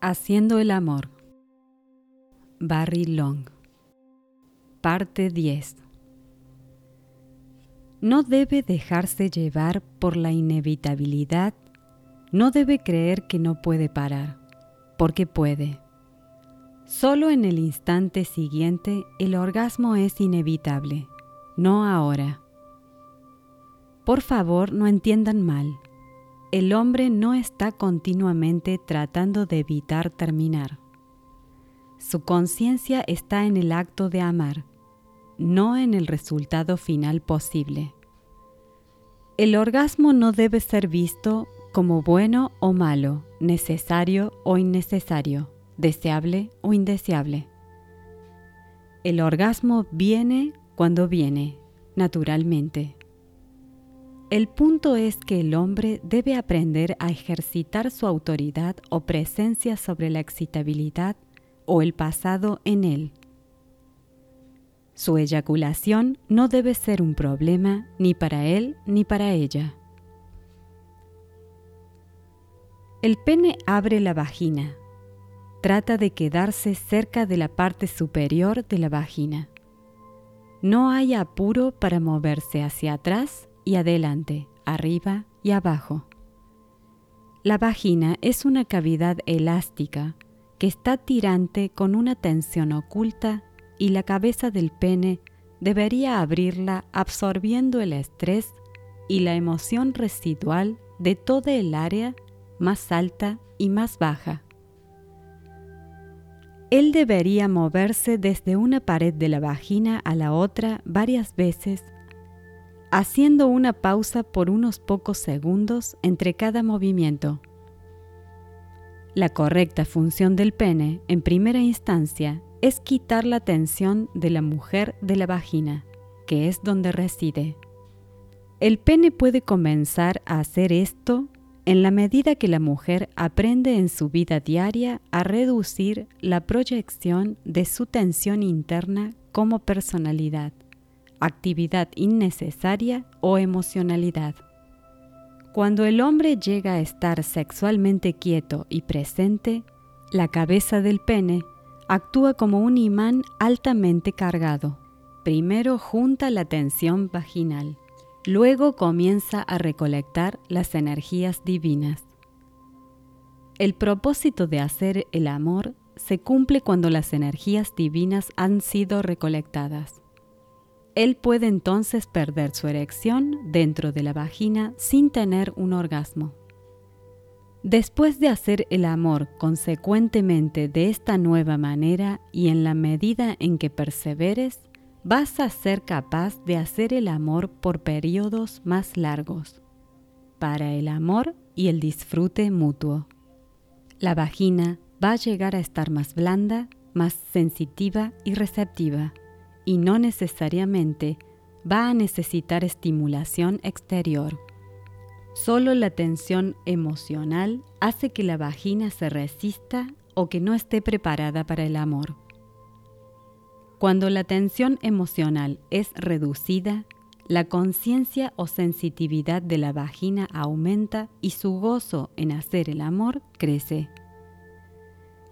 Haciendo el amor. Barry Long. Parte 10. No debe dejarse llevar por la inevitabilidad, no debe creer que no puede parar, porque puede. Solo en el instante siguiente el orgasmo es inevitable, no ahora. Por favor, no entiendan mal el hombre no está continuamente tratando de evitar terminar. Su conciencia está en el acto de amar, no en el resultado final posible. El orgasmo no debe ser visto como bueno o malo, necesario o innecesario, deseable o indeseable. El orgasmo viene cuando viene, naturalmente. El punto es que el hombre debe aprender a ejercitar su autoridad o presencia sobre la excitabilidad o el pasado en él. Su eyaculación no debe ser un problema ni para él ni para ella. El pene abre la vagina. Trata de quedarse cerca de la parte superior de la vagina. No hay apuro para moverse hacia atrás y adelante, arriba y abajo. La vagina es una cavidad elástica que está tirante con una tensión oculta y la cabeza del pene debería abrirla absorbiendo el estrés y la emoción residual de toda el área más alta y más baja. Él debería moverse desde una pared de la vagina a la otra varias veces haciendo una pausa por unos pocos segundos entre cada movimiento. La correcta función del pene, en primera instancia, es quitar la tensión de la mujer de la vagina, que es donde reside. El pene puede comenzar a hacer esto en la medida que la mujer aprende en su vida diaria a reducir la proyección de su tensión interna como personalidad actividad innecesaria o emocionalidad. Cuando el hombre llega a estar sexualmente quieto y presente, la cabeza del pene actúa como un imán altamente cargado. Primero junta la tensión vaginal, luego comienza a recolectar las energías divinas. El propósito de hacer el amor se cumple cuando las energías divinas han sido recolectadas. Él puede entonces perder su erección dentro de la vagina sin tener un orgasmo. Después de hacer el amor consecuentemente de esta nueva manera y en la medida en que perseveres, vas a ser capaz de hacer el amor por periodos más largos, para el amor y el disfrute mutuo. La vagina va a llegar a estar más blanda, más sensitiva y receptiva y no necesariamente va a necesitar estimulación exterior. Solo la tensión emocional hace que la vagina se resista o que no esté preparada para el amor. Cuando la tensión emocional es reducida, la conciencia o sensitividad de la vagina aumenta y su gozo en hacer el amor crece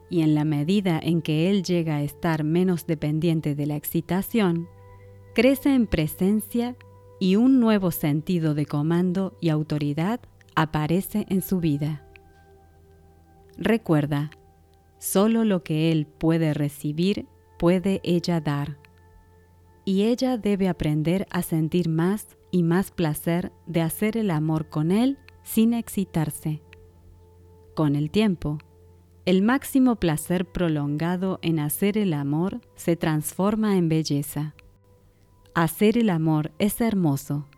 y en la medida en que él llega a estar menos dependiente de la excitación, crece en presencia y un nuevo sentido de comando y autoridad aparece en su vida. Recuerda, solo lo que él puede recibir puede ella dar, y ella debe aprender a sentir más y más placer de hacer el amor con él sin excitarse. Con el tiempo, el máximo placer prolongado en hacer el amor se transforma en belleza. Hacer el amor es hermoso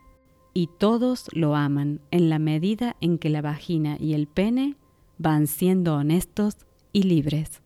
y todos lo aman en la medida en que la vagina y el pene van siendo honestos y libres.